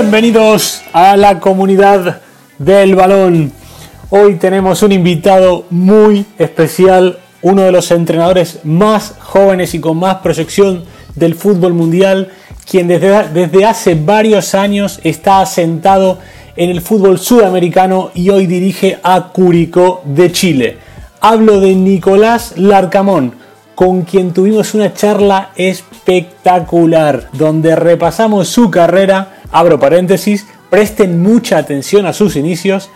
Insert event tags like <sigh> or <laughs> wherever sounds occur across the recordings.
Bienvenidos a la comunidad del balón. Hoy tenemos un invitado muy especial, uno de los entrenadores más jóvenes y con más proyección del fútbol mundial, quien desde, desde hace varios años está asentado en el fútbol sudamericano y hoy dirige a Curicó de Chile. Hablo de Nicolás Larcamón, con quien tuvimos una charla espectacular, donde repasamos su carrera, abro paréntesis, presten mucha atención a sus inicios,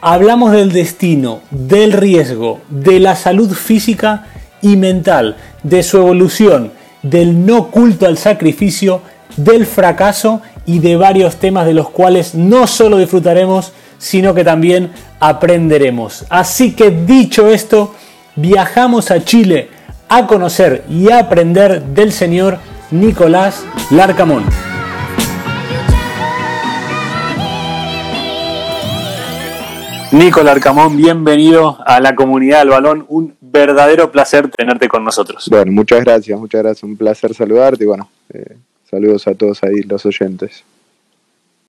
hablamos del destino, del riesgo, de la salud física y mental, de su evolución, del no culto al sacrificio, del fracaso y de varios temas de los cuales no solo disfrutaremos, sino que también aprenderemos. Así que dicho esto, viajamos a Chile a conocer y a aprender del señor Nicolás Larcamón. Nicolás Larcamón, bienvenido a la comunidad del balón. Un verdadero placer tenerte con nosotros. Bueno, muchas gracias, muchas gracias. Un placer saludarte y bueno, eh, saludos a todos ahí los oyentes.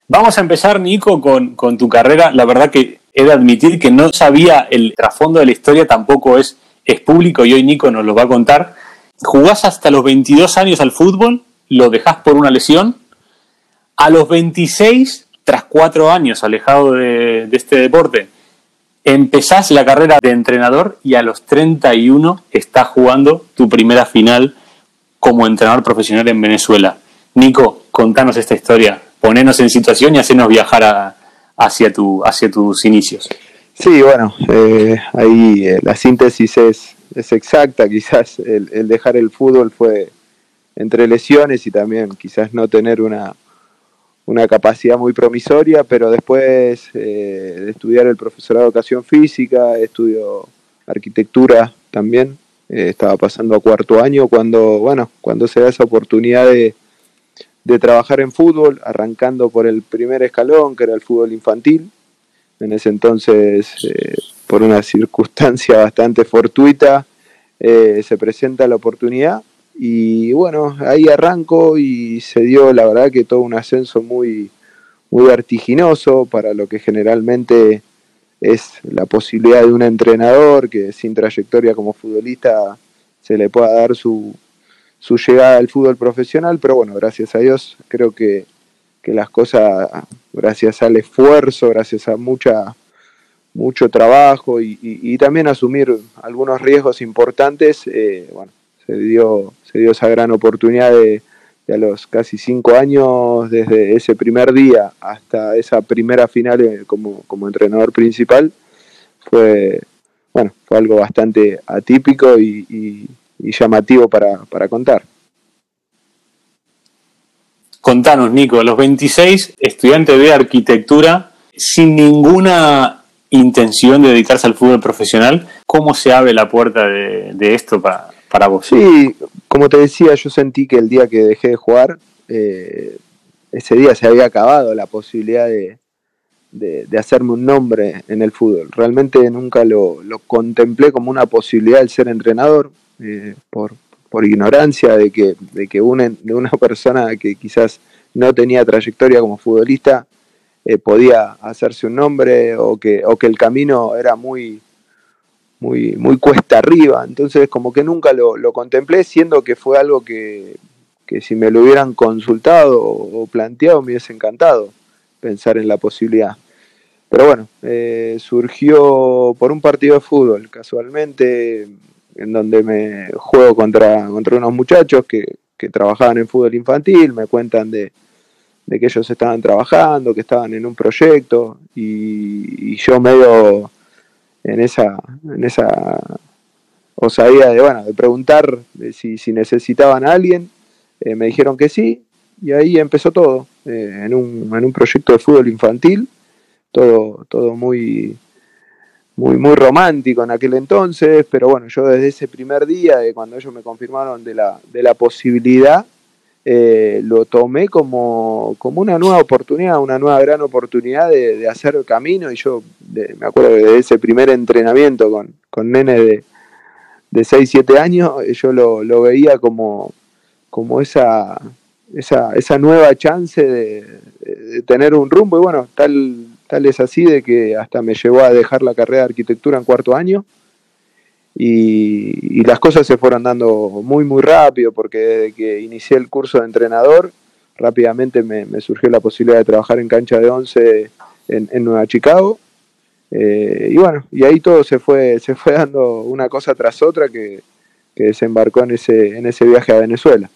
Vamos a empezar, Nico, con, con, tu carrera. La verdad que he de admitir que no sabía el trasfondo de la historia, tampoco es es público y hoy Nico nos lo va a contar. Jugás hasta los 22 años al fútbol, lo dejás por una lesión. A los 26, tras cuatro años alejado de, este deporte, empezás la carrera de entrenador y a los 31 estás jugando tu primera final como entrenador profesional en Venezuela. Nico, contanos esta historia, ponenos en situación y hacenos viajar a, hacia, tu, hacia tus inicios. Sí, bueno, eh, ahí eh, la síntesis es, exacta, <laughs> quizás el, dejar el fútbol fue entre lesiones y también quizás no tener una, una capacidad muy promisoria, pero después eh, de estudiar el profesorado de educación física, estudio arquitectura también, eh, estaba pasando a cuarto año cuando, bueno, cuando se da esa oportunidad de, de trabajar en fútbol, arrancando por el primer escalón, que era el fútbol infantil, en ese entonces, eh, por una circunstancia <laughs> bastante fortuita, eh, se presenta la oportunidad y bueno, ahí arranco y se dio la verdad que todo un ascenso muy, muy vertiginoso para lo que generalmente es la posibilidad de un entrenador que sin trayectoria como futbolista se le pueda dar su, su llegada al fútbol profesional, pero bueno, gracias a Dios creo que que las cosas, gracias al esfuerzo, gracias a mucha mucho trabajo y, y, también asumir algunos riesgos importantes, eh, bueno, se dio, se dio esa gran oportunidad de, a los casi cinco años, desde ese primer día hasta esa primera final eh, como, como entrenador principal, fue, bueno, fue algo bastante atípico y llamativo para, para contar. Contanos, Nico, a los 26, estudiante de arquitectura, sin ninguna intención de dedicarse al fútbol profesional, ¿cómo se abre la puerta de, de esto para, para, vos? Sí, como te decía, yo sentí que el día que dejé de jugar, eh, ese día se había acabado la posibilidad de, de, de, hacerme un nombre en el fútbol. Realmente nunca lo, lo contemplé como una posibilidad el ser entrenador, eh, por, por ignorancia de que, de que una, de una <laughs> persona que quizás no tenía trayectoria como futbolista eh, podía hacerse un nombre o que, o que el camino era muy, muy, cuesta arriba. Entonces como que nunca lo, lo contemplé, siendo que fue algo que, que, si me lo hubieran consultado o planteado me hubiese encantado pensar en la posibilidad. Pero bueno, eh, surgió por un partido de fútbol, casualmente en donde me juego contra, contra unos muchachos que, que trabajaban en fútbol infantil, me cuentan de, de, que ellos estaban trabajando, que estaban en un proyecto, y yo medio en esa, en esa osadía de, bueno, de preguntar si, si, necesitaban a alguien, eh, me dijeron que sí, y ahí empezó todo, eh, en, un, en un proyecto de fútbol infantil, todo, todo muy muy, muy romántico en aquel entonces, pero bueno, yo desde ese primer día, de cuando ellos me confirmaron de la, de la posibilidad, eh, lo tomé como, como una nueva oportunidad, una nueva gran oportunidad de, de hacer el camino. Y yo de, me acuerdo de ese primer entrenamiento con, con nene de, de 6, 7 años, yo lo, lo veía como, como esa, esa, esa nueva chance de, tener un rumbo. Y bueno, tal, tal es así de que hasta me llevó a dejar la carrera de arquitectura en cuarto año y, las cosas se fueron dando muy muy rápido porque desde que inicié el curso de entrenador rápidamente me, surgió la posibilidad de trabajar en cancha de once en, Nueva Chicago eh, y bueno, y ahí todo se fue, se fue dando una cosa tras otra que, que desembarcó en ese, en ese viaje a Venezuela.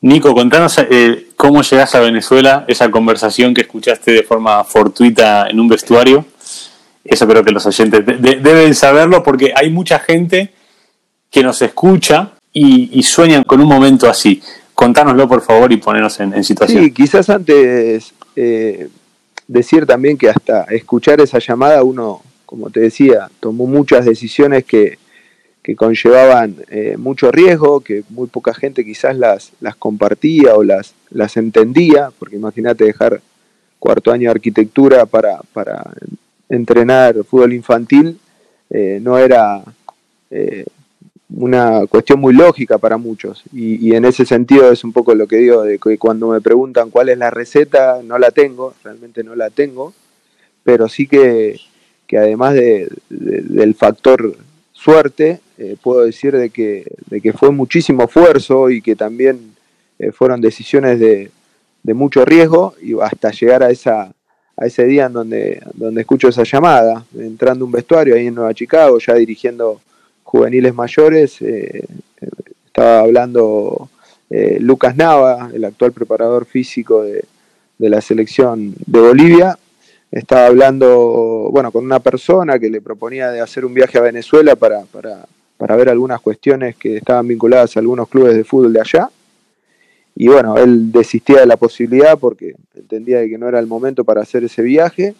Nico, contanos eh, cómo llegas a Venezuela, esa conversación que escuchaste de forma fortuita en un vestuario. Eso creo que los oyentes deben saberlo porque hay mucha gente que nos escucha y, sueñan con un momento así. Contánoslo por favor y ponernos en, situación. Sí, quizás antes eh, decir también que hasta escuchar esa llamada uno, como te decía, tomó muchas decisiones que, que conllevaban eh, mucho riesgo, que muy poca gente quizás las, las compartía o las, las entendía, porque imagínate dejar cuarto año de arquitectura para, para entrenar fútbol infantil, eh, no era eh, una cuestión muy lógica para muchos. Y, en ese sentido es un poco lo que digo, de que cuando me preguntan cuál es la receta, no la tengo, realmente no la tengo, pero sí que, que además de, del factor suerte, eh, puedo decir de que, de que fue muchísimo esfuerzo y que también fueron decisiones de, de, mucho riesgo y hasta llegar a, esa, a ese día en donde, donde escucho esa llamada, entrando un vestuario ahí en Nueva Chicago, ya dirigiendo juveniles mayores, eh, estaba hablando Lucas Nava, el actual preparador físico de, de la selección de Bolivia, estaba hablando, bueno, con una persona que le proponía de hacer un viaje a Venezuela para, para, para ver algunas cuestiones que estaban vinculadas a algunos clubes de fútbol de allá. Y bueno, él desistía de la posibilidad porque entendía que no era el momento para hacer ese viaje.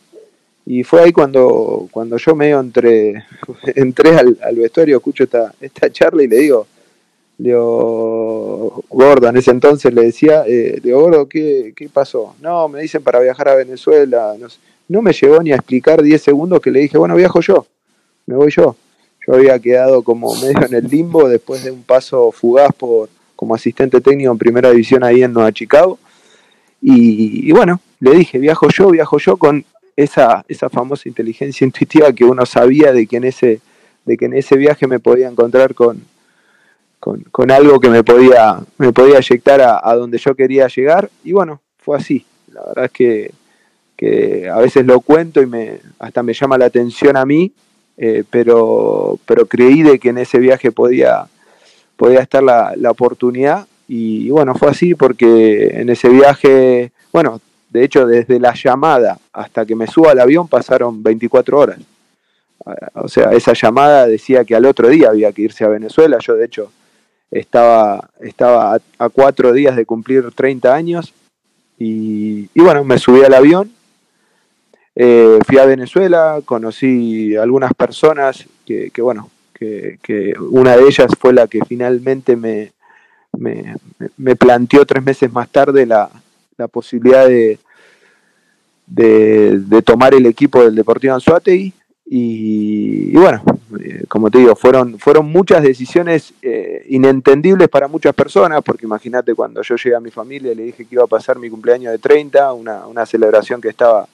Y fue ahí cuando, cuando yo medio entré, <laughs> entré al, vestuario, escucho esta, esta charla y le digo, le digo, Gordo, en ese entonces le decía, eh, le digo, Gordo, ¿qué, ¿qué, pasó? No, me dicen para viajar a Venezuela. No, no me llegó ni a explicar 10 segundos que le dije, bueno, viajo yo, me voy yo. Yo había quedado como medio en el limbo después de un paso fugaz por como asistente técnico en primera división ahí en Nueva Chicago. Y, bueno, le dije, viajo yo, viajo yo con esa, esa famosa inteligencia <laughs> intuitiva que uno sabía de que en ese, de que en ese viaje me podía encontrar con, con, algo que me podía, me podía eyectar a, a, donde yo quería llegar. Y bueno, fue así. La verdad es que, que a veces lo cuento y me, hasta me llama la atención a mí eh, pero, pero creí de que en ese viaje podía, podía estar la, oportunidad y, bueno, fue así porque en ese viaje, bueno, de hecho desde la llamada hasta que me suba al avión pasaron 24 horas. O sea, esa llamada decía que al otro día había que irse a Venezuela. Yo, de hecho, estaba, estaba a, cuatro días de cumplir 30 años y, y bueno, me subí al avión eh, fui a Venezuela, conocí algunas personas que, bueno, que, una de ellas fue la que finalmente me, me, planteó tres meses más tarde la, posibilidad de, de, tomar el equipo del Deportivo Anzuategui y, bueno, eh, como te digo, fueron, fueron muchas decisiones eh, inentendibles para muchas personas, porque imagínate cuando yo llegué a mi familia le dije que iba a pasar mi cumpleaños de 30, una, una celebración que estaba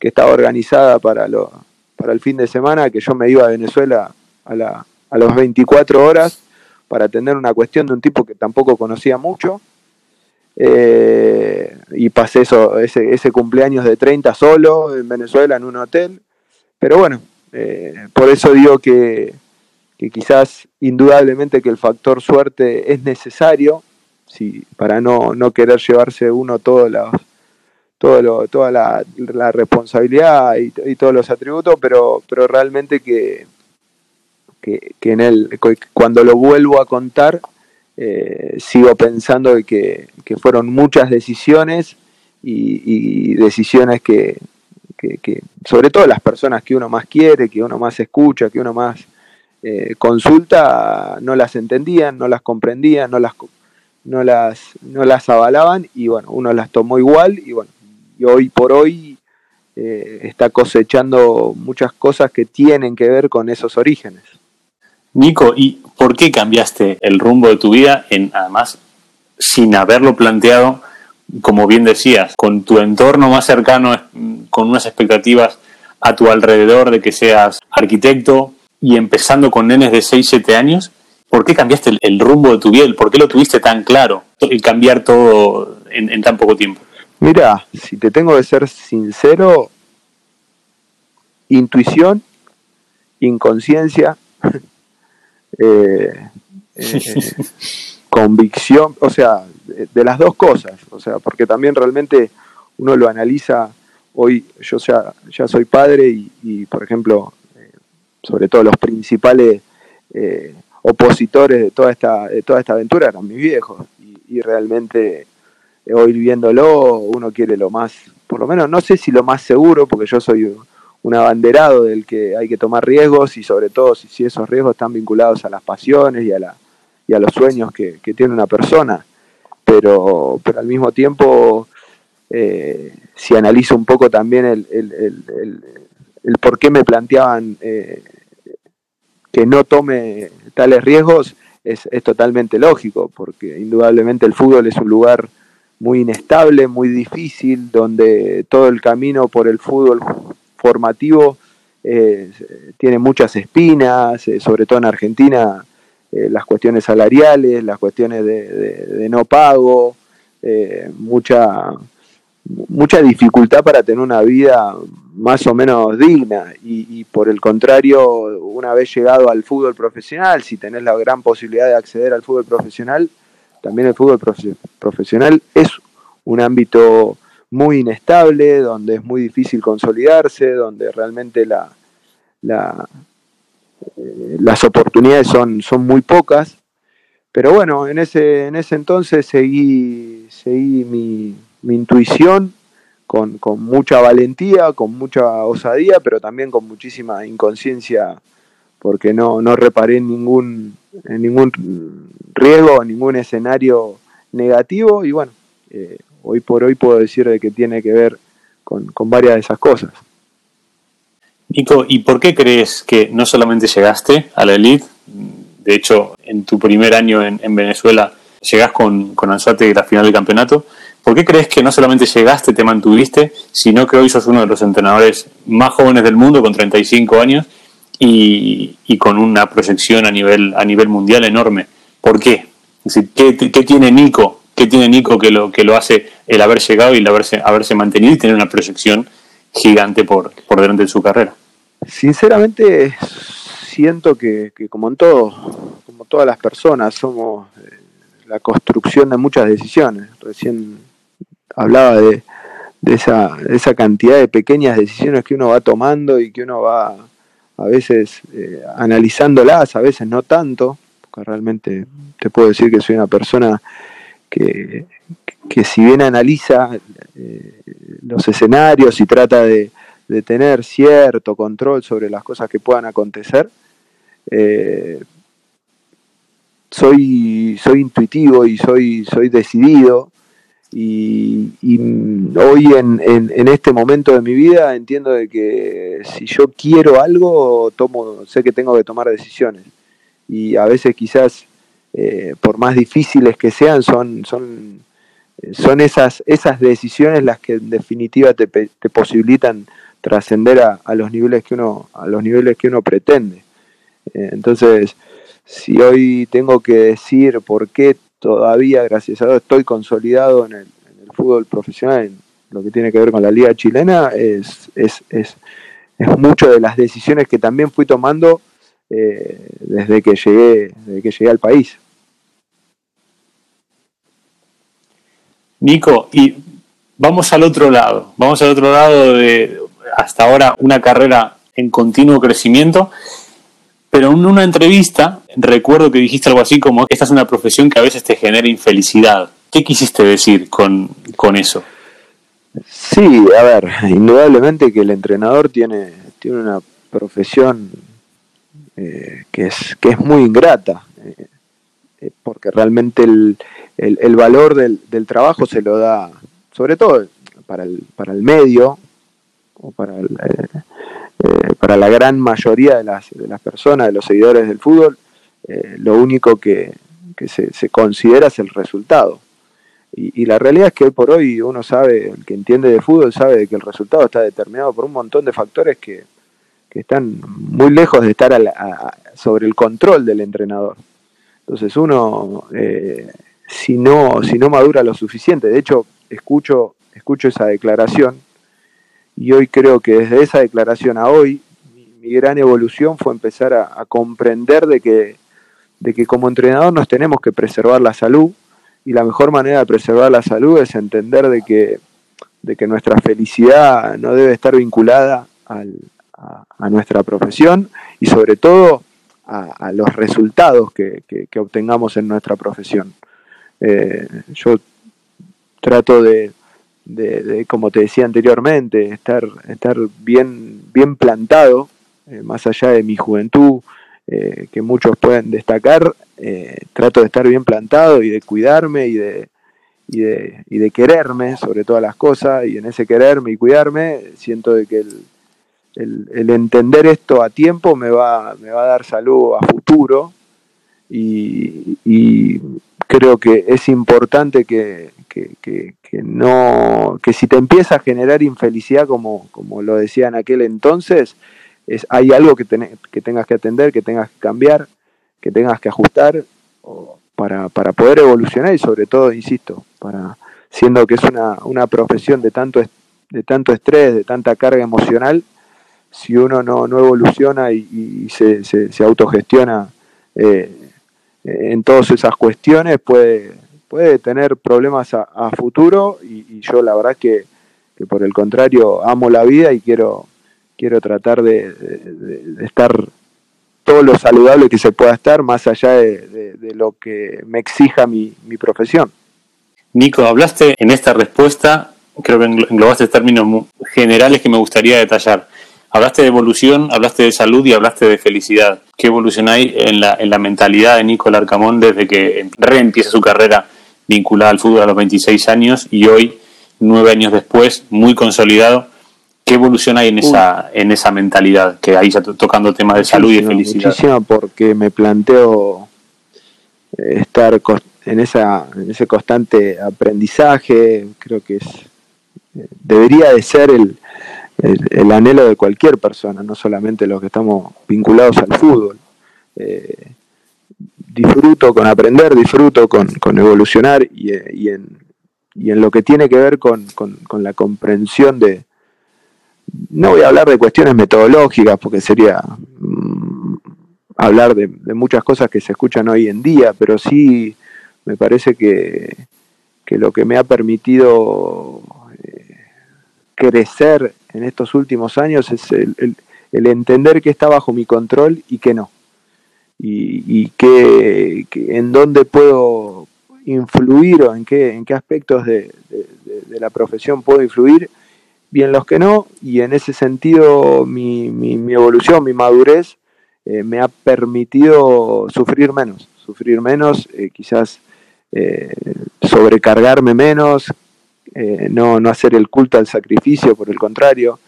que estaba organizada para, lo, para el fin de semana, que yo me iba a Venezuela a, la, a las 24 horas para atender una cuestión de un tipo que tampoco conocía mucho. Eh, y pasé eso, ese, cumpleaños de 30 solo en Venezuela en un hotel. Pero bueno, eh, por eso digo que, que, quizás indudablemente que el factor suerte es necesario si, para no, no querer llevarse uno todos los, todo toda la, responsabilidad y, todos los atributos, pero, pero realmente que, que, en el, cuando lo vuelvo a contar, eh, sigo pensando que, que, fueron muchas decisiones y, decisiones que, que, sobre todo las personas que uno más quiere, que uno más escucha, que uno más eh, consulta, no las entendían, no las comprendían, no las, no, las, no las avalaban y bueno, uno las tomó igual y bueno, y hoy por hoy eh, está cosechando muchas cosas que tienen que ver con esos orígenes. Nico, ¿y por qué cambiaste el rumbo de tu vida en además sin haberlo planteado, como bien decías, con tu entorno más cercano, con unas expectativas a tu alrededor de que seas arquitecto y empezando con nenes de 6, 7 años, ¿por qué cambiaste el, rumbo de tu vida? ¿Por qué lo tuviste tan claro, el cambiar todo en, tan poco tiempo? Mira, si te tengo que ser sincero, intuición, inconsciencia, eh, eh, convicción, o sea, de, las dos cosas, o sea, porque también realmente uno lo analiza, hoy yo ya, soy padre y, por ejemplo, eh, sobre todo los principales opositores de toda esta, de toda esta aventura eran mis viejos y, realmente hoy viéndolo uno quiere lo más, por lo menos no sé si lo más seguro, porque yo soy un abanderado del que hay que tomar riesgos y sobre todo si, esos riesgos están vinculados a las pasiones y a, la, y a los sueños que, tiene una persona. Pero, pero al mismo tiempo, eh, si analizo un poco también el, el, por qué me planteaban eh, que no tome tales riesgos es, totalmente lógico, porque indudablemente el fútbol es un lugar muy inestable, muy difícil, donde todo el camino por el fútbol formativo eh, tiene muchas espinas, eh, sobre todo en Argentina, eh, las cuestiones salariales, las cuestiones de no pago, mucha mucha dificultad para tener una vida más o menos digna. Y, por el contrario, una vez llegado al fútbol profesional, si tenés la gran posibilidad de acceder al fútbol profesional, también el fútbol profesional es un ámbito muy inestable, donde es muy difícil consolidarse, donde realmente la, la, eh, las oportunidades son, son muy pocas. Pero bueno, en ese, en ese entonces seguí, seguí mi, mi intuición con, con, mucha valentía, con mucha osadía, pero también con muchísima inconsciencia, porque no, no reparé en ningún, ningún riesgo, en ningún escenario negativo, y bueno, eh, hoy por hoy puedo decir de que tiene que ver con, varias de esas cosas. Nico, ¿y por qué crees que no solamente llegaste a la elite? De hecho, en tu primer año en, en Venezuela llegás con, con Anzuate la final del campeonato, ¿Por qué crees que no solamente llegaste, te mantuviste, sino que hoy sos uno de los entrenadores más jóvenes del mundo, con 35 años, y, con una proyección a nivel, a nivel mundial enorme? ¿Por qué? ¿qué, tiene Nico? ¿Qué tiene Nico que lo, que lo hace el haber llegado y el haberse, haberse mantenido y tener una proyección gigante por, por delante de su carrera? Sinceramente, siento que, como en todo, como todas las personas, somos eh, la construcción de muchas decisiones. Recién hablaba de, esa, esa, cantidad de pequeñas decisiones que uno va tomando y que uno va a veces eh, analizándolas, a veces no tanto, porque realmente te puedo decir que soy una persona que, si bien analiza eh, los escenarios y trata de, tener cierto control sobre las cosas que puedan acontecer, eh, soy, soy intuitivo y soy, soy decidido y, hoy en, en, este momento de mi vida entiendo de que si yo quiero algo, tomo, sé que tengo que tomar decisiones. Y a veces quizás, eh, por más difíciles que sean, son, son, son esas, esas decisiones las que en definitiva te, te posibilitan trascender a, a, los niveles que uno, a los niveles que uno pretende. Eh, entonces, si hoy tengo que decir por qué todavía, gracias a Dios, estoy consolidado en el, fútbol profesional, en lo que tiene que ver con la liga chilena, es, es, es, es mucho de las decisiones que también fui tomando eh, desde, que llegué, desde que llegué al país. Nico, y vamos al otro lado, vamos al otro lado de hasta ahora una carrera en continuo crecimiento pero en una entrevista recuerdo que dijiste algo así como esta es una profesión que a veces te genera infelicidad. ¿Qué quisiste decir con, eso? Sí, a ver, indudablemente que el entrenador tiene, tiene una profesión eh, que, es, que es muy ingrata, eh, eh, porque realmente el, el, valor del, del, trabajo se lo da, sobre todo para el, para el medio, o para el, eh, para la gran mayoría de las, de las, personas, de los seguidores del fútbol, lo único que, se, considera es el resultado. Y, la realidad es que hoy por hoy uno sabe, el que entiende de fútbol sabe que el resultado está determinado por un montón de factores que, están muy lejos de estar sobre el control del entrenador. Entonces uno, eh, si, no, si no madura lo suficiente, de hecho escucho, escucho esa declaración y hoy creo que desde esa declaración a hoy mi, gran evolución fue empezar a, comprender de que, de que como entrenador nos tenemos que preservar la salud y la mejor manera de preservar la salud es entender de que, de que nuestra felicidad no debe estar vinculada a, nuestra profesión y sobre todo a, los resultados que, obtengamos en nuestra profesión. Eh, yo trato de, como te decía anteriormente, estar, estar bien, bien plantado, eh, más allá de mi juventud, eh, que muchos pueden destacar, eh, trato de estar bien plantado y de cuidarme y de, y de, y de, quererme sobre todas las cosas, y en ese quererme y cuidarme siento de que el, el, entender esto a tiempo me va, me va a dar salud a futuro y, y creo que es importante que, que, que, no que si te empieza a generar infelicidad como, como lo decía en aquel entonces, es, hay algo que, que tengas que atender, que tengas que cambiar, que tengas que ajustar para, para poder evolucionar y sobre todo, insisto, para siendo que es una, una profesión de tanto, de tanto estrés, de tanta carga emocional, si uno no, no evoluciona y, se, se, autogestiona eh, en todas esas cuestiones, puede, puede tener problemas a, futuro y, yo la verdad que, que, por el contrario amo la vida y quiero, quiero tratar de, estar todo lo saludable que se pueda estar, más allá de, lo que me exija mi, profesión. Nico, hablaste en esta respuesta, creo que englobaste términos generales que me gustaría detallar. Hablaste de evolución, hablaste de salud y hablaste de felicidad. ¿Qué evolución hay en la, en la mentalidad de Nico Larcamón desde que reempieza su carrera vinculada al fútbol a los 26 años y hoy, nueve años después, muy consolidado, ¿Qué evolución hay en esa, en esa mentalidad que ahí ya tocando temas de salud y de felicidad? Muchísimo porque me planteo eh, estar en, esa, en ese constante aprendizaje, creo que es eh, debería de ser el, el, anhelo de cualquier persona, no solamente los que estamos vinculados al fútbol. Eh, disfruto con aprender, disfruto con, con evolucionar y, y, en, y, en, lo que tiene que ver con, con, la comprensión de, no voy a hablar de cuestiones metodológicas porque sería mm, hablar de, muchas cosas que se escuchan hoy en día, pero sí me parece que, lo que me ha permitido eh, crecer en estos últimos años es el, entender que está bajo mi control y que no. Y, que, en dónde puedo influir o en qué, en qué aspectos de la profesión puedo influir bien los que no, y en ese sentido mi, mi, evolución, mi madurez eh, me ha permitido sufrir menos, sufrir menos, eh, quizás eh, sobrecargarme menos, no, no hacer el culto al sacrificio, por el contrario,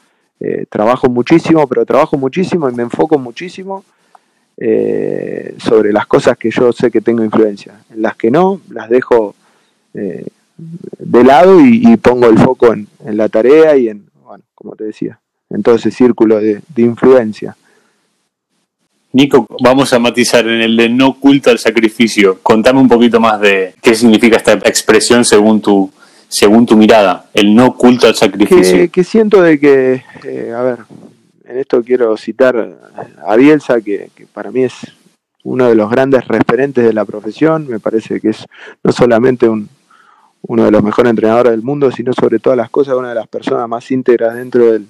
trabajo muchísimo, pero trabajo muchísimo y me enfoco muchísimo sobre las cosas que yo sé que tengo influencia, en las que no, las dejo de lado y, pongo el foco en, la tarea y en, bueno, como te decía, en todo ese círculo de, influencia. Nico, vamos a matizar en el de no culto al sacrificio. Contame un poquito más de qué significa esta expresión según tu, según tu mirada, el no culto al sacrificio. Que, siento de que, eh, a ver, en esto quiero citar a Bielsa, que, para mí es uno de los grandes referentes de la profesión, me parece que es no solamente un, uno de los mejores entrenadores del mundo, sino sobre todas las cosas una de las personas más íntegras dentro del,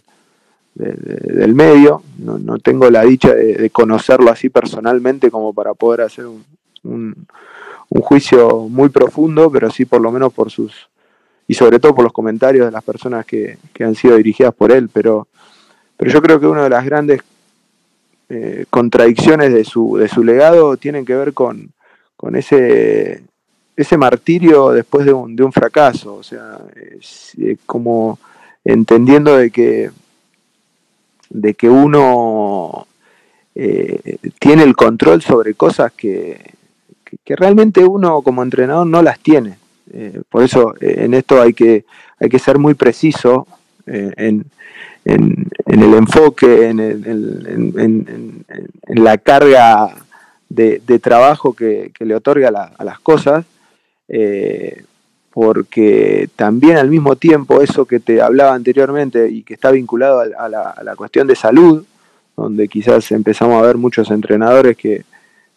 del medio. No, no, tengo la dicha de, conocerlo así personalmente como para poder hacer un, un, juicio muy profundo, pero sí por lo menos por sus, y sobre todo por los comentarios de las personas que, que han sido dirigidas por él, pero, pero yo creo que una de las grandes eh, contradicciones de su, de su legado tienen que ver con, con ese ese martirio después de un, de un fracaso, o sea, eh, como entendiendo de que, de que uno eh, tiene el control sobre cosas que, que, realmente uno como entrenador no las tiene. Por eso en esto hay que, hay que ser muy preciso en, en, el enfoque, en, en, la carga de, trabajo que, le otorga a las cosas, eh, porque también al mismo tiempo eso que te hablaba anteriormente y que está vinculado a, la, cuestión de salud, donde quizás empezamos a ver muchos entrenadores que,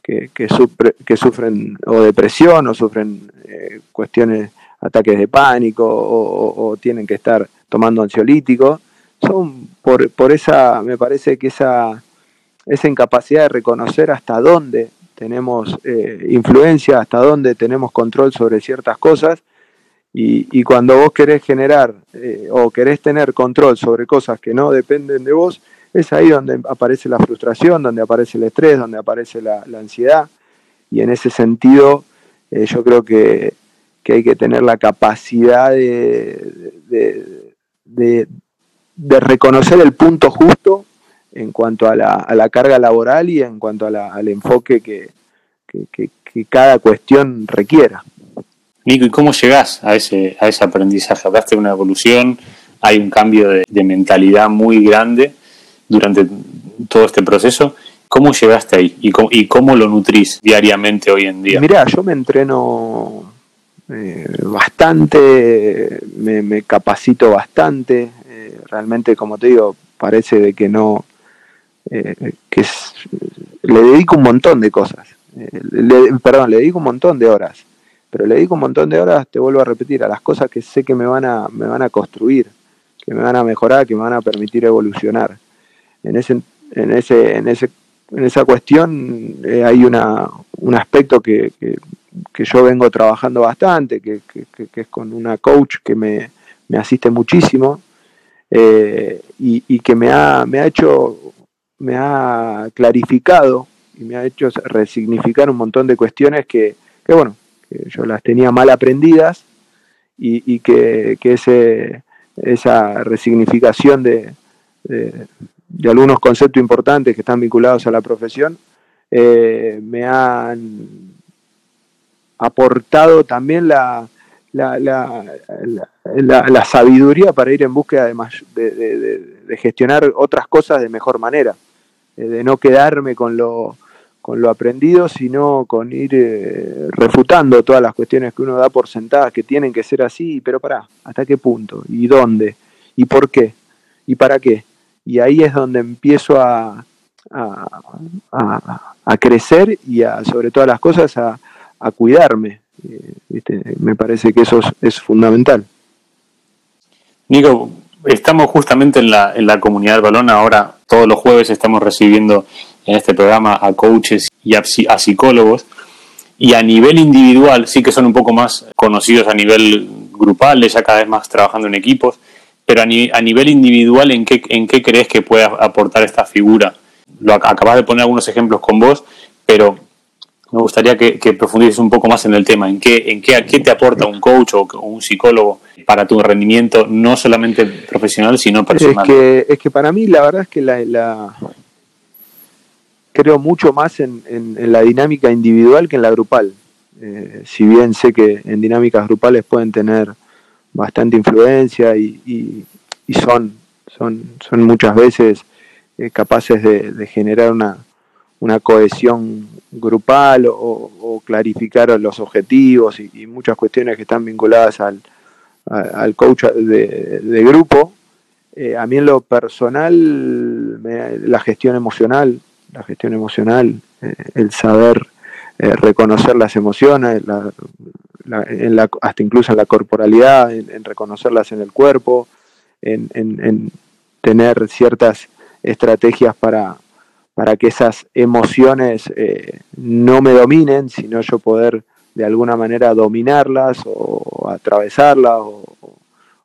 que, que, sufren o depresión o sufren eh, cuestiones, ataques de pánico o, o, tienen que estar tomando ansiolíticos, son por, por esa, me parece que esa, esa incapacidad de reconocer hasta dónde tenemos eh, influencia, hasta dónde tenemos control sobre ciertas cosas. Y, y cuando vos querés generar eh, o querés tener control sobre cosas que no dependen de vos, es ahí donde aparece la frustración, donde aparece el estrés, donde aparece la, ansiedad. Y en ese sentido, eh, yo creo que, que, hay que tener la capacidad de, de, reconocer el punto justo en cuanto a la, a la carga laboral y en cuanto al enfoque que, cada cuestión requiera. Nico, ¿y cómo llegás a ese, a ese aprendizaje? Hablaste de una evolución, hay un cambio de, mentalidad muy grande durante todo este proceso. ¿Cómo llegaste ahí y cómo, y cómo lo nutrís diariamente hoy en día? Mirá, yo me entreno eh, bastante, me, capacito bastante. Eh, realmente, como te digo, parece de que no, eh, que le dedico un montón de cosas. Perdón, le dedico un montón de horas. Pero le dedico un montón de horas, te vuelvo a repetir, a las cosas que sé que me van a, me van a construir, que me van a mejorar, que me van a permitir evolucionar. En ese, en ese, en ese, en esa cuestión eh, hay una, un aspecto que, que, yo vengo trabajando bastante, que, que, es con una coach que me, me asiste muchísimo y, y, que me ha, me ha hecho me ha clarificado y me ha hecho resignificar un montón de cuestiones que, bueno, que yo las tenía mal aprendidas y, que, ese, esa resignificación de, algunos conceptos importantes que están vinculados a la profesión eh, me han aportado también la, la, la, sabiduría para ir en búsqueda de, de, gestionar otras cosas de mejor manera. Eh, de no quedarme con lo, con lo aprendido, sino con ir eh, refutando todas las cuestiones que uno da por sentadas que tienen que ser así, pero para, ¿hasta qué punto? ¿Y dónde? ¿Y por qué? ¿Y para qué? Y ahí es donde empiezo a, a, crecer y a, sobre todas las cosas a, cuidarme. Eh, Me parece que eso es, fundamental. Nico, estamos justamente en la, en la comunidad del balón. Ahora, todos los jueves estamos recibiendo en este programa a coaches y a, psicólogos. Y a nivel individual, sí que son un poco más conocidos a nivel grupal, ya cada vez más trabajando en equipos. Pero a, nivel individual, ¿en qué, ¿en qué crees que puede aportar esta figura? Lo acabas de poner algunos ejemplos con vos, pero me gustaría que, que, profundices un poco más en el tema, en qué, en qué, qué te aporta un coach o, un psicólogo para tu rendimiento, no solamente profesional, sino personal. Es que, es que para mí la verdad es que la, creo mucho más en, en, la dinámica individual que en la grupal. Eh, si bien sé que en dinámicas grupales pueden tener bastante influencia y, y, son, son, son muchas veces eh, capaces de generar una, una cohesión grupal o, clarificar los objetivos y, muchas cuestiones que están vinculadas al, al coach de, grupo. Eh, a mí en lo personal, la gestión emocional, la gestión emocional, eh, el saber reconocer las emociones, en la, hasta incluso en la corporalidad, en, reconocerlas en el cuerpo, en, en tener ciertas estrategias para, para que esas emociones eh, no me dominen, sino yo poder de alguna manera dominarlas o atravesarlas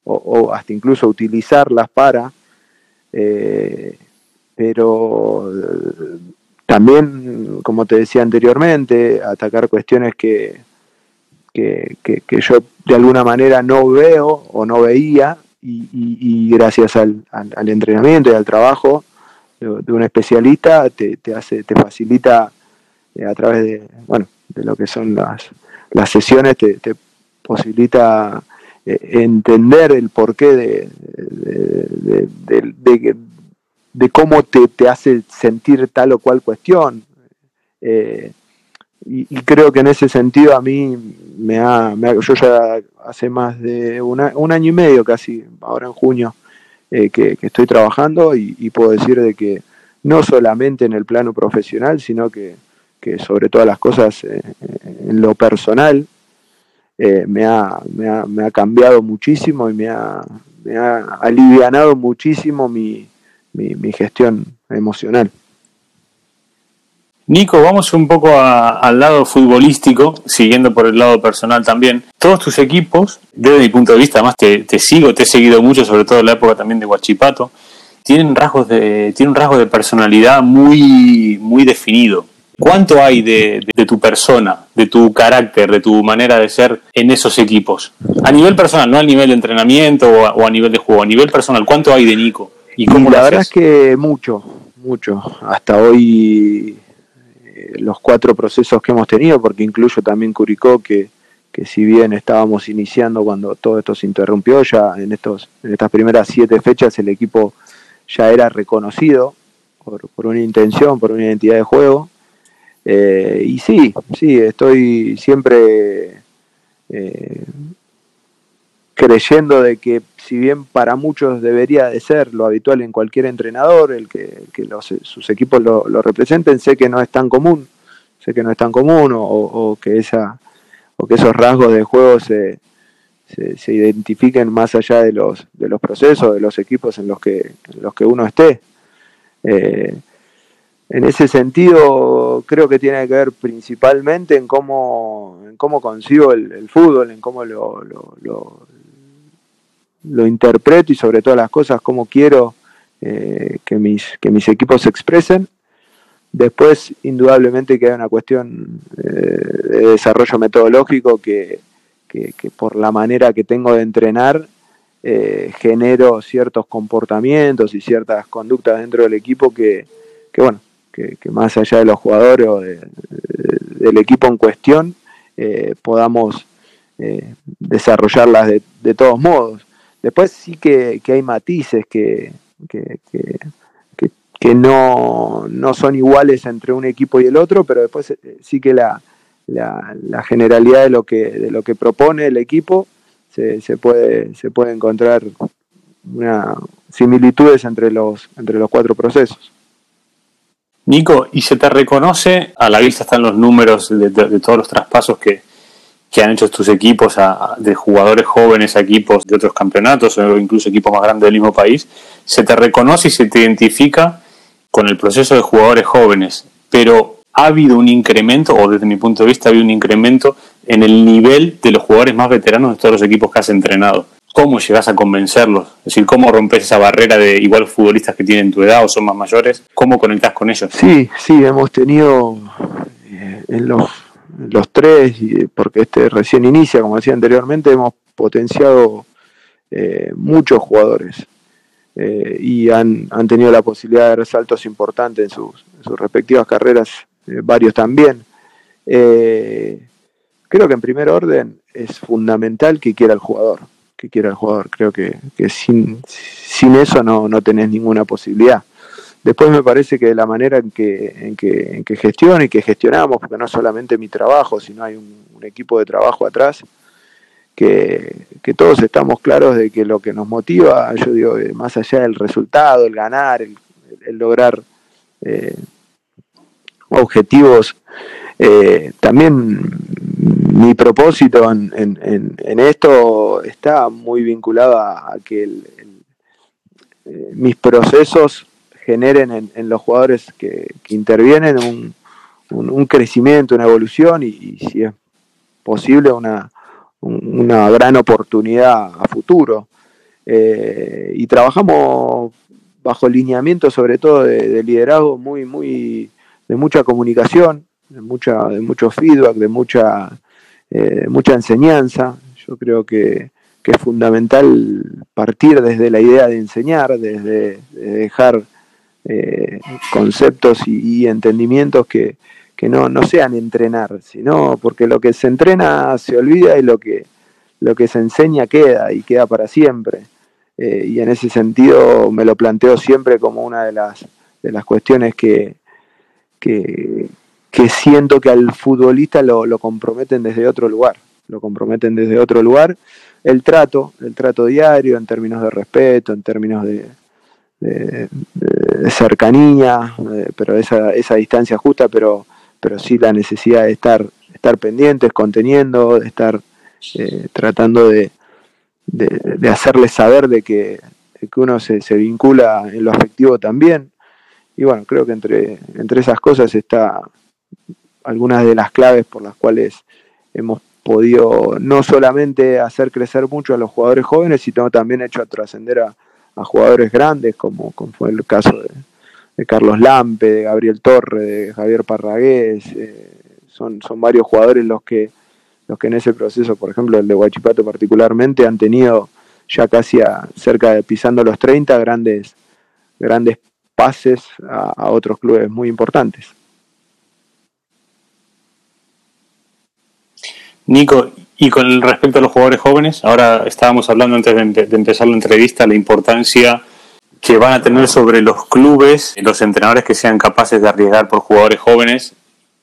o, hasta incluso utilizarlas para, eh, pero también, como te decía anteriormente, atacar cuestiones que, que, yo de alguna manera no veo o no veía y, gracias al, al entrenamiento y al trabajo de, un especialista te, hace, te facilita eh, a través de, bueno, de lo que son las, las sesiones, te, posibilita eh, entender el porqué de, de, cómo te, te, hace sentir tal o cual cuestión. Eh, y, creo que en ese sentido a mí me ha, yo ya hace más de un año y medio casi, ahora en junio, eh, que, estoy trabajando y, puedo decir de que no solamente en el plano profesional, sino que, sobre todas las cosas eh, en lo personal eh, me, ha, me, ha, me, ha, cambiado muchísimo y me ha, me ha alivianado muchísimo mi, mi gestión emocional. Nico, vamos un poco al lado futbolístico, siguiendo por el lado personal también. Todos tus equipos, desde mi punto de vista, además te, sigo, te he seguido mucho, sobre todo en la época también de Huachipato, tienen rasgos de, tienen un rasgo de personalidad muy, muy definido. ¿Cuánto hay de, tu persona, de tu carácter, de tu manera de ser en esos equipos? A nivel personal, no a nivel de entrenamiento o a, nivel de juego, a nivel personal, ¿cuánto hay de Nico? ¿Y cómo la verdad es que mucho, mucho. Hasta hoy los cuatro procesos que hemos tenido, porque incluyo también Curicó, que, que si bien estábamos iniciando cuando todo esto se interrumpió, ya en, estos, en estas primeras siete fechas el equipo ya era reconocido por, por una intención, por una identidad de juego. Eh, y sí, sí, estoy siempre eh, creyendo de que si bien para muchos debería de ser lo habitual en cualquier entrenador, el que, sus equipos lo, representen, sé que no es tan común, sé que no es tan común o, que, esa, o que esos rasgos de juego se, se, identifiquen más allá de los, de los procesos, de los equipos en los que, los que uno esté. Eh, en ese sentido, creo que tiene que ver principalmente en cómo, en cómo consigo el, fútbol, en cómo lo, lo interpreto y sobre todas las cosas cómo quiero eh, que, mis, que mis equipos se expresen. Después, indudablemente que hay una cuestión eh, de desarrollo metodológico que, por la manera que tengo de entrenar eh, genero ciertos comportamientos y ciertas conductas dentro del equipo que, bueno, que, más allá de los jugadores o del equipo en cuestión, podamos desarrollarlas de, de todos modos. Después sí que, hay matices que, que, no, son iguales entre un equipo y el otro, pero después eh, sí que la, la, generalidad de lo que, de lo que propone el equipo se, se, puede, se puede encontrar una, similitudes entre los, entre los cuatro procesos. Nico, ¿y se te reconoce, a la vista están los números de todos los traspasos que, que han hecho tus equipos de jugadores jóvenes a equipos de otros campeonatos o incluso equipos más grandes del mismo país, se te reconoce y se te identifica con el proceso de jugadores jóvenes, pero ha habido un incremento, o desde mi punto de vista ha habido un incremento en el nivel de los jugadores más veteranos de todos los equipos que has entrenado. ¿Cómo llegas a convencerlos? Es decir, ¿cómo rompes esa barrera de igual futbolistas que tienen tu edad o son más mayores? ¿Cómo conectas con ellos? Sí, sí, hemos tenido eh, en los los tres, porque este recién inicia, como decía anteriormente, hemos potenciado eh, muchos jugadores eh, y han, tenido la posibilidad de resaltos importantes en sus, respectivas carreras, eh, varios también. creo que en primer orden es fundamental que quiera el jugador, que quiera el jugador. Creo que, sin, sin, eso no, no tenés ninguna posibilidad. Después me parece que la manera en que, en que, en que gestiono y que gestionamos, porque no es solamente mi trabajo, sino hay un, equipo de trabajo atrás, que, todos estamos claros de que lo que nos motiva, yo digo, eh, más allá del resultado, el ganar, el, lograr eh, objetivos, eh, también mi propósito en, en, esto está muy vinculado a, que mis procesos generen en, los jugadores que, intervienen un, crecimiento, una evolución y, si es posible una, una gran oportunidad a futuro. Eh, y trabajamos bajo lineamiento sobre todo de, liderazgo muy, muy, de mucha comunicación, de, mucha, de mucho feedback, de mucha, eh, mucha enseñanza. Yo creo que, es fundamental partir desde la idea de enseñar, desde dejar eh, conceptos y, entendimientos que, no, no, sean entrenar, sino porque lo que se entrena se olvida y lo que, lo que se enseña queda y queda para siempre. Eh, y en ese sentido me lo planteo siempre como una de las, de las cuestiones que, que, siento que al futbolista lo, lo, comprometen desde otro lugar, lo comprometen desde otro lugar. El trato, el trato diario en términos de respeto, en términos de, cercanía, eh, pero esa, esa distancia justa, pero, pero sí la necesidad de estar, estar pendientes, conteniendo, de estar eh, tratando de, de, hacerles saber de que, uno se, vincula en lo afectivo también. Y bueno, creo que entre, entre esas cosas está algunas de las claves por las cuales hemos podido no solamente hacer crecer mucho a los jugadores jóvenes, sino también hecho trascender a, jugadores grandes, como, como, fue el caso de, Carlos Lampe, de Gabriel Torre, de Javier Parragués. Eh, son, son varios jugadores los que los que en ese proceso, por ejemplo, el de Huachipato particularmente, han tenido ya casi cerca de pisando los 30 grandes, grandes pases a, otros clubes muy importantes. Nico, y con respecto a los jugadores jóvenes, ahora estábamos hablando antes de, de, empezar la entrevista, la importancia que van a tener sobre los clubes, los entrenadores que sean capaces de arriesgar por jugadores jóvenes,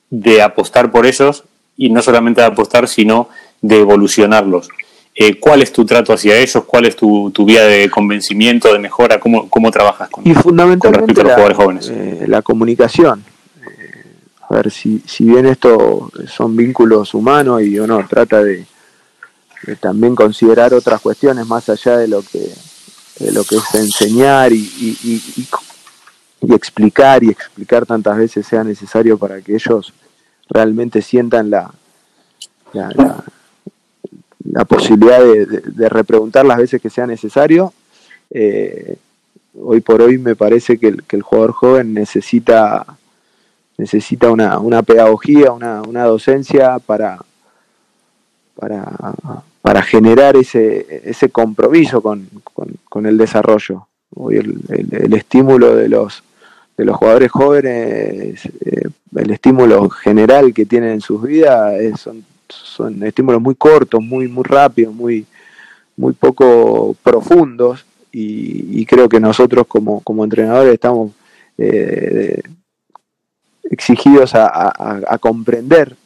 de apostar por ellos y no solamente de apostar, sino de evolucionarlos. Eh, ¿Cuál es tu trato hacia ellos? ¿Cuál es tu, vía de convencimiento, de mejora? ¿Cómo, cómo trabajas con, y fundamentalmente los jugadores jóvenes? Eh, la comunicación. A ver, si, si bien esto son vínculos humanos y uno trata de, también considerar otras cuestiones más allá de lo que, lo que es enseñar y, y, y explicar y explicar tantas veces sea necesario para que ellos realmente sientan la, la, posibilidad de, repreguntar las veces que sea necesario. Eh, hoy por hoy me parece que el, jugador joven necesita, necesita una, una pedagogía, una, una docencia para, para, para, generar ese, ese compromiso con, con, el desarrollo. Hoy el estímulo de los de los jugadores jóvenes, eh, el estímulo general que tienen en sus vidas son, son estímulos muy cortos, muy, muy rápidos, muy, muy poco profundos y, creo que nosotros como, como entrenadores estamos eh, exigidos a, comprender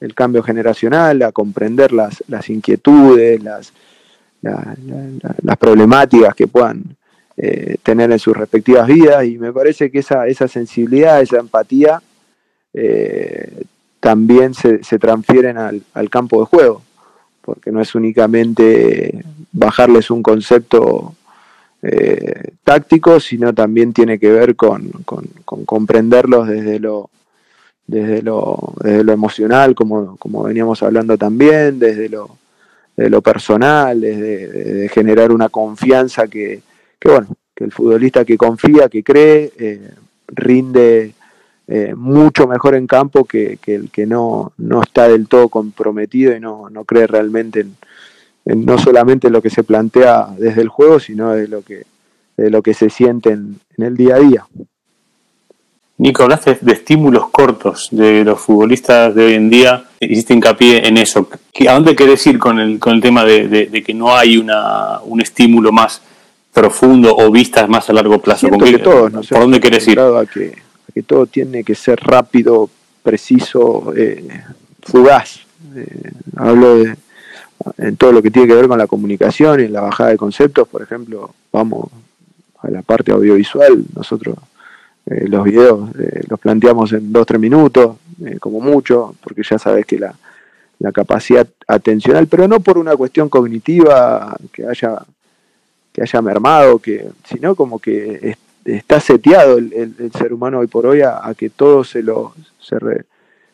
el cambio generacional, a comprender las, las inquietudes, las, las problemáticas que puedan eh, tener en sus respectivas vidas. Y me parece que esa, esa sensibilidad, esa empatía eh, también se, se transfieren al, campo de juego, porque no es únicamente bajarles un concepto eh, táctico, sino también tiene que ver con, comprenderlos desde lo, desde lo, desde lo emocional, como, como veníamos hablando también, desde lo, lo personal, desde de generar una confianza que, que bueno, que el futbolista que confía, que cree, eh, rinde eh, mucho mejor en campo que, el que no, no, está del todo comprometido y no, no cree realmente en, no solamente lo que se plantea desde el juego, sino de lo que, de lo que se siente en, el día a día. Nico, hablaste de estímulos cortos de los futbolistas de hoy en día, hiciste hincapié en eso. ¿A dónde querés ir con el, con el tema de, de que no hay una, un estímulo más profundo o vistas más a largo plazo? ¿Por dónde quieres ir? A que, que todo tiene que ser rápido, preciso, eh, fugaz. Eh, hablo de en todo lo que tiene que ver con la comunicación y la bajada de conceptos, por ejemplo, vamos a la parte audiovisual, nosotros eh, los videos los planteamos en dos, tres minutos, como mucho, porque ya sabes que la, la capacidad atencional, pero no por una cuestión cognitiva que haya que haya mermado, que, sino como que está seteado el, ser humano hoy por hoy a, que todo se lo se,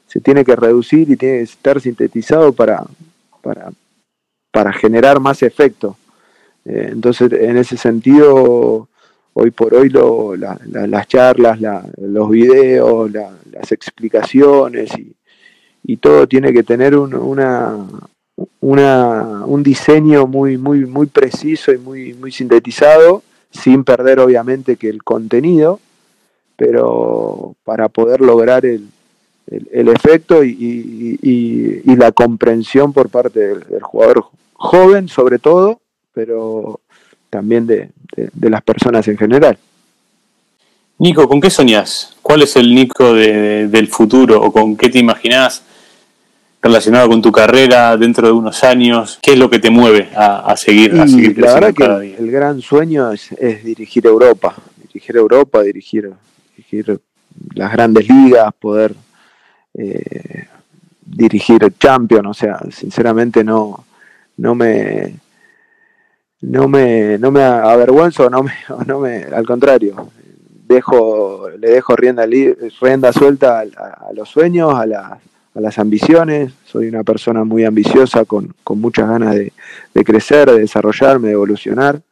se, tiene que reducir y tiene que estar sintetizado para, para, para generar más efecto. Eh, entonces, en ese sentido, hoy por hoy lo, las charlas, los videos, las explicaciones y, y, todo tiene que tener una, una, un diseño muy, muy, muy preciso y muy, muy sintetizado, sin perder obviamente que el contenido, pero para poder lograr el, el, efecto y, y, la comprensión por parte del, jugador joven sobre todo, pero también de, las personas en general. Nico, ¿con qué soñás? ¿Cuál es el Nico del futuro o con qué te imaginás relacionado con tu carrera dentro de unos años? ¿Qué es lo que te mueve a, seguir, a seguir La verdad que el gran sueño es, dirigir Europa, dirigir Europa, dirigir, dirigir las grandes ligas, poder eh, dirigir Champions, o sea, sinceramente no, no me no me no me avergüenzo, no me, <laughs> no me al contrario, dejo le dejo rienda rienda suelta a, los sueños, a, a, las ambiciones, soy una persona muy ambiciosa con, muchas ganas de, crecer, de desarrollarme, de evolucionar.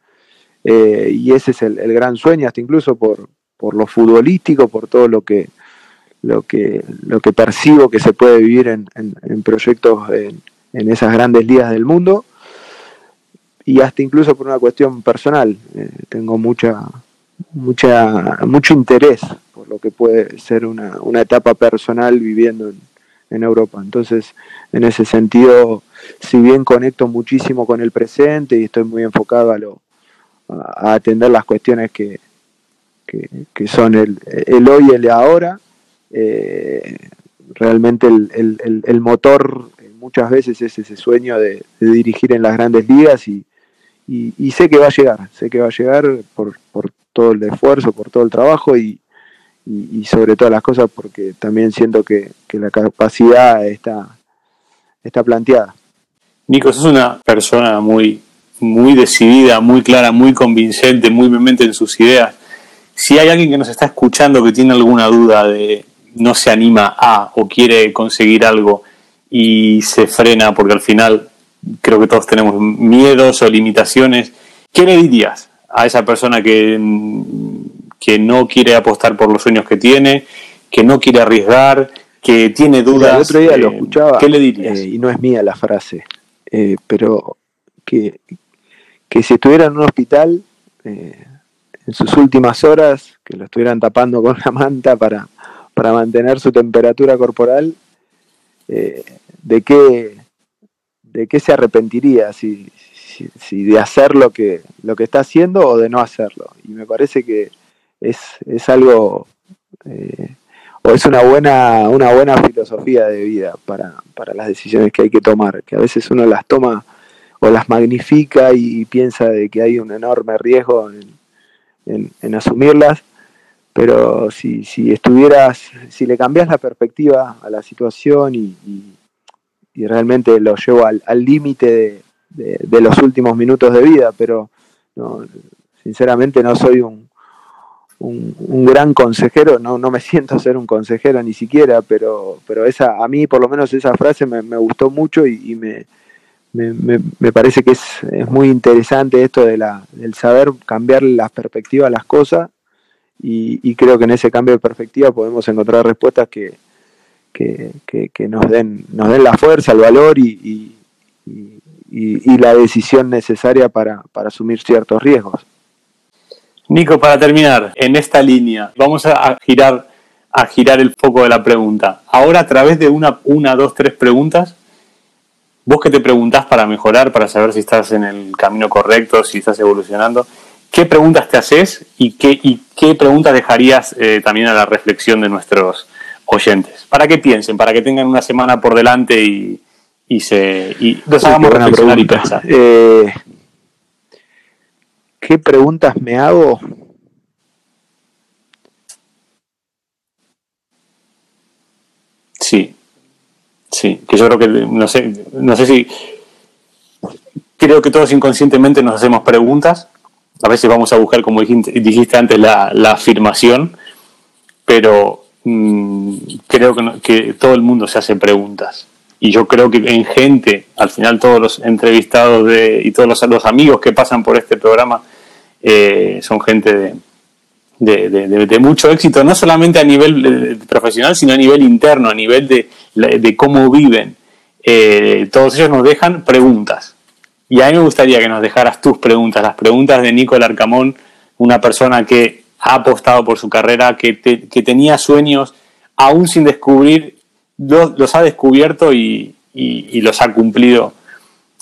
Eh, y ese es el, gran sueño, hasta incluso por, por lo futbolístico, por todo lo que, lo que, lo que percibo que se puede vivir en, en, proyectos en, esas grandes ligas del mundo y hasta incluso por una cuestión personal. Eh, tengo mucha, mucha, mucho interés por lo que puede ser una, una etapa personal viviendo en, en, Europa. Entonces, en ese sentido, si bien conecto muchísimo con el presente y estoy muy enfocado a, lo, a, atender las cuestiones que, que, que son el, el, hoy y el ahora, eh, realmente el, motor eh, muchas veces es ese sueño de, dirigir en las grandes ligas y, sé que va a llegar, sé que va a llegar por, todo el esfuerzo, por todo el trabajo y, sobre todas las cosas porque también siento que, la capacidad está, está planteada. Nico, sos una persona muy, muy decidida, muy clara, muy convincente, muy vehemente en sus ideas. Si hay alguien que nos está escuchando que tiene alguna duda de, no se anima a o quiere conseguir algo y se frena porque al final creo que todos tenemos miedos o limitaciones, ¿qué le dirías a esa persona que, que no quiere apostar por los sueños que tiene, que no quiere arriesgar, que tiene dudas? el otro día lo escuchaba, ¿qué le dirías? Eh, y no es mía la frase, eh, pero que, que si estuviera en un hospital eh, en sus últimas horas, que lo estuvieran tapando con la manta para para mantener su temperatura corporal, eh, ¿de, qué, ¿de qué se arrepentiría? Si, si, de hacer lo que, lo que está haciendo o de no hacerlo. Y me parece que es, es algo, eh, o es una buena, una buena filosofía de vida para, para las decisiones que hay que tomar, que a veces uno las toma o las magnifica y, piensa de que hay un enorme riesgo en, en asumirlas pero si, si estuvieras, si le cambias la perspectiva a la situación y, realmente lo llevo al límite de, los últimos minutos de vida, pero sinceramente no soy un, un, gran consejero, no, no me <laughs> siento ser un consejero ni siquiera, pero, pero esa, a mí por lo menos esa frase me, gustó mucho y, me, me, me, parece que es, es, muy interesante esto de la, del saber cambiar la perspectiva a las cosas y, creo que en ese cambio de perspectiva podemos encontrar respuestas que, que, nos, den, nos den la fuerza, el valor y, y la decisión necesaria para, para, asumir ciertos riesgos. Nico, para terminar, en esta línea, vamos a girar, a girar el foco de la pregunta. Ahora, a través de una, una, dos, tres preguntas, vos que te preguntás para mejorar, para saber si estás en el camino correcto, si estás evolucionando, ¿Qué preguntas te haces y qué, y qué preguntas dejarías eh, también a la reflexión de nuestros oyentes? Para que piensen, para que tengan una semana por delante y, y se y nos hagamos reflexionar y pensar. Eh, ¿Qué preguntas me hago? Sí, sí, que yo creo que no sé, no sé si creo que todos inconscientemente nos hacemos preguntas a veces vamos a buscar, como dijiste, antes, la, afirmación, pero mm, creo que, todo el mundo se hace preguntas. Y yo creo que en gente, al final todos los entrevistados de, y todos los, amigos que pasan por este programa eh, son gente de, mucho éxito, no solamente a nivel profesional, sino a nivel interno, a nivel de, cómo viven. Eh, todos ellos nos dejan preguntas y a mí me gustaría que nos dejaras tus preguntas, las preguntas de Nico Arcamón, una persona que ha apostado por su carrera, que, tenía sueños aún sin descubrir, los, ha descubierto y, los ha cumplido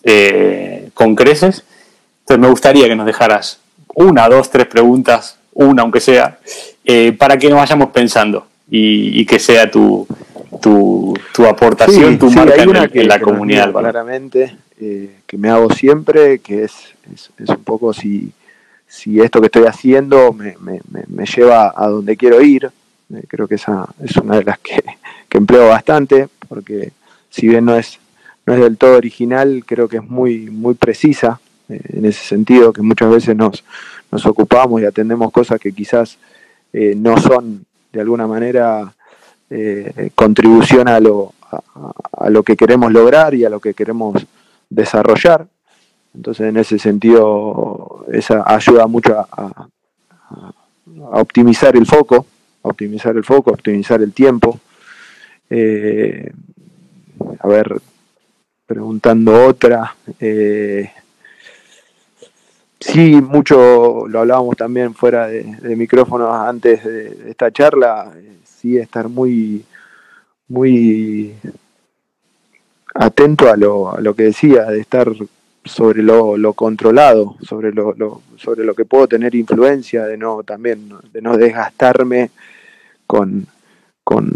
eh, con creces. Entonces me gustaría que nos dejaras una, dos, tres preguntas, una aunque sea, eh, para que nos vayamos pensando y, que sea tu, tu, aportación, tu marca en, la comunidad. Claramente, eh, que me hago siempre, que es, es, un poco si, si esto que estoy haciendo me, me, me lleva a donde quiero ir. Eh, creo que esa es una de las que, <laughs> que, empleo bastante, porque si bien no es, no es del todo original, creo que es muy, muy precisa eh, en ese sentido, que muchas veces nos, nos ocupamos y atendemos cosas que quizás no son de alguna manera contribución a lo, a, lo que queremos lograr y a lo que queremos desarrollar. Entonces, en ese sentido, esa ayuda mucho a, optimizar el foco, optimizar el foco, optimizar el tiempo. Eh, a ver, preguntando otra. Eh, sí, mucho lo hablábamos también fuera de, micrófonos antes de, esta charla. Eh, sí, estar muy, muy atento a lo, a lo que decía, de estar sobre lo, controlado, sobre lo, sobre lo que puedo tener influencia, de no también, de no desgastarme con, con,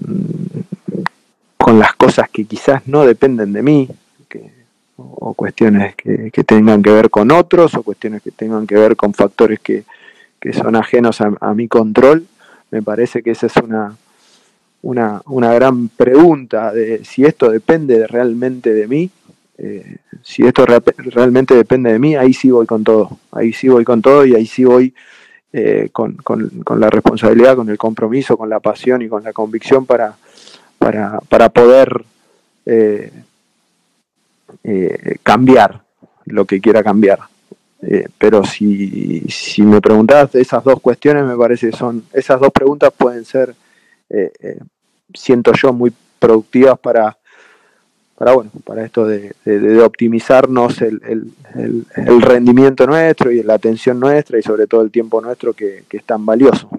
con las cosas que quizás no dependen de mí, o, cuestiones que, que, tengan que ver con otros, o cuestiones que tengan que ver con factores que, que son ajenos a, a mi control. Me parece que esa es una, una, una gran pregunta de si esto depende realmente de mí. Eh, si esto realmente depende de mí, ahí sí voy con todo. Ahí sí voy con todo y ahí sí voy eh, con, la responsabilidad, con el compromiso, con la pasión y con la convicción para, para, poder eh, cambiar lo que quiera cambiar. pero si, si me preguntas esas dos cuestiones, me parece que son, esas dos preguntas pueden ser siento yo, muy productivas para, para, bueno, para esto de, optimizarnos el, rendimiento nuestro y la atención nuestra y sobre todo el tiempo nuestro que, que es tan valioso.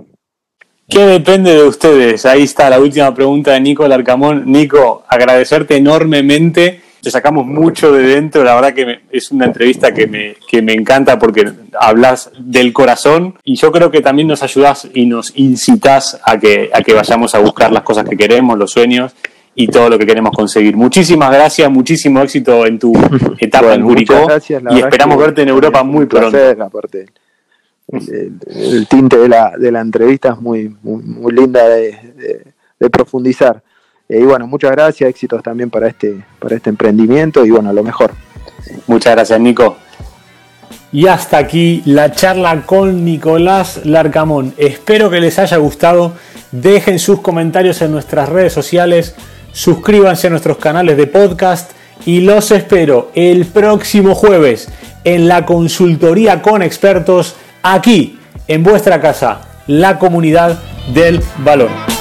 ¿Qué depende de ustedes? Ahí está la última pregunta de Nico Larcamón. Nico, agradecerte enormemente te sacamos mucho de dentro, la verdad que es una entrevista que me, que me encanta porque hablas del corazón y yo creo que también nos ayudas y nos incitas a que, a que vayamos a buscar las cosas que queremos, los sueños y todo lo que queremos conseguir. Muchísimas gracias, muchísimo éxito en tu <laughs> etapa en Curicó y esperamos verte en Europa muy pronto. el, tinte de la, de la entrevista es muy, muy, linda de, de profundizar. Eh, y bueno, muchas gracias, éxitos también para este, para este emprendimiento y bueno, lo mejor. Muchas gracias, Nico. Y hasta aquí la charla con Nicolás Larcamón. Espero que les haya gustado. Dejen sus comentarios en nuestras redes sociales, suscríbanse a nuestros canales de podcast y los espero el próximo jueves en la consultoría con expertos aquí en vuestra casa, la comunidad del balón.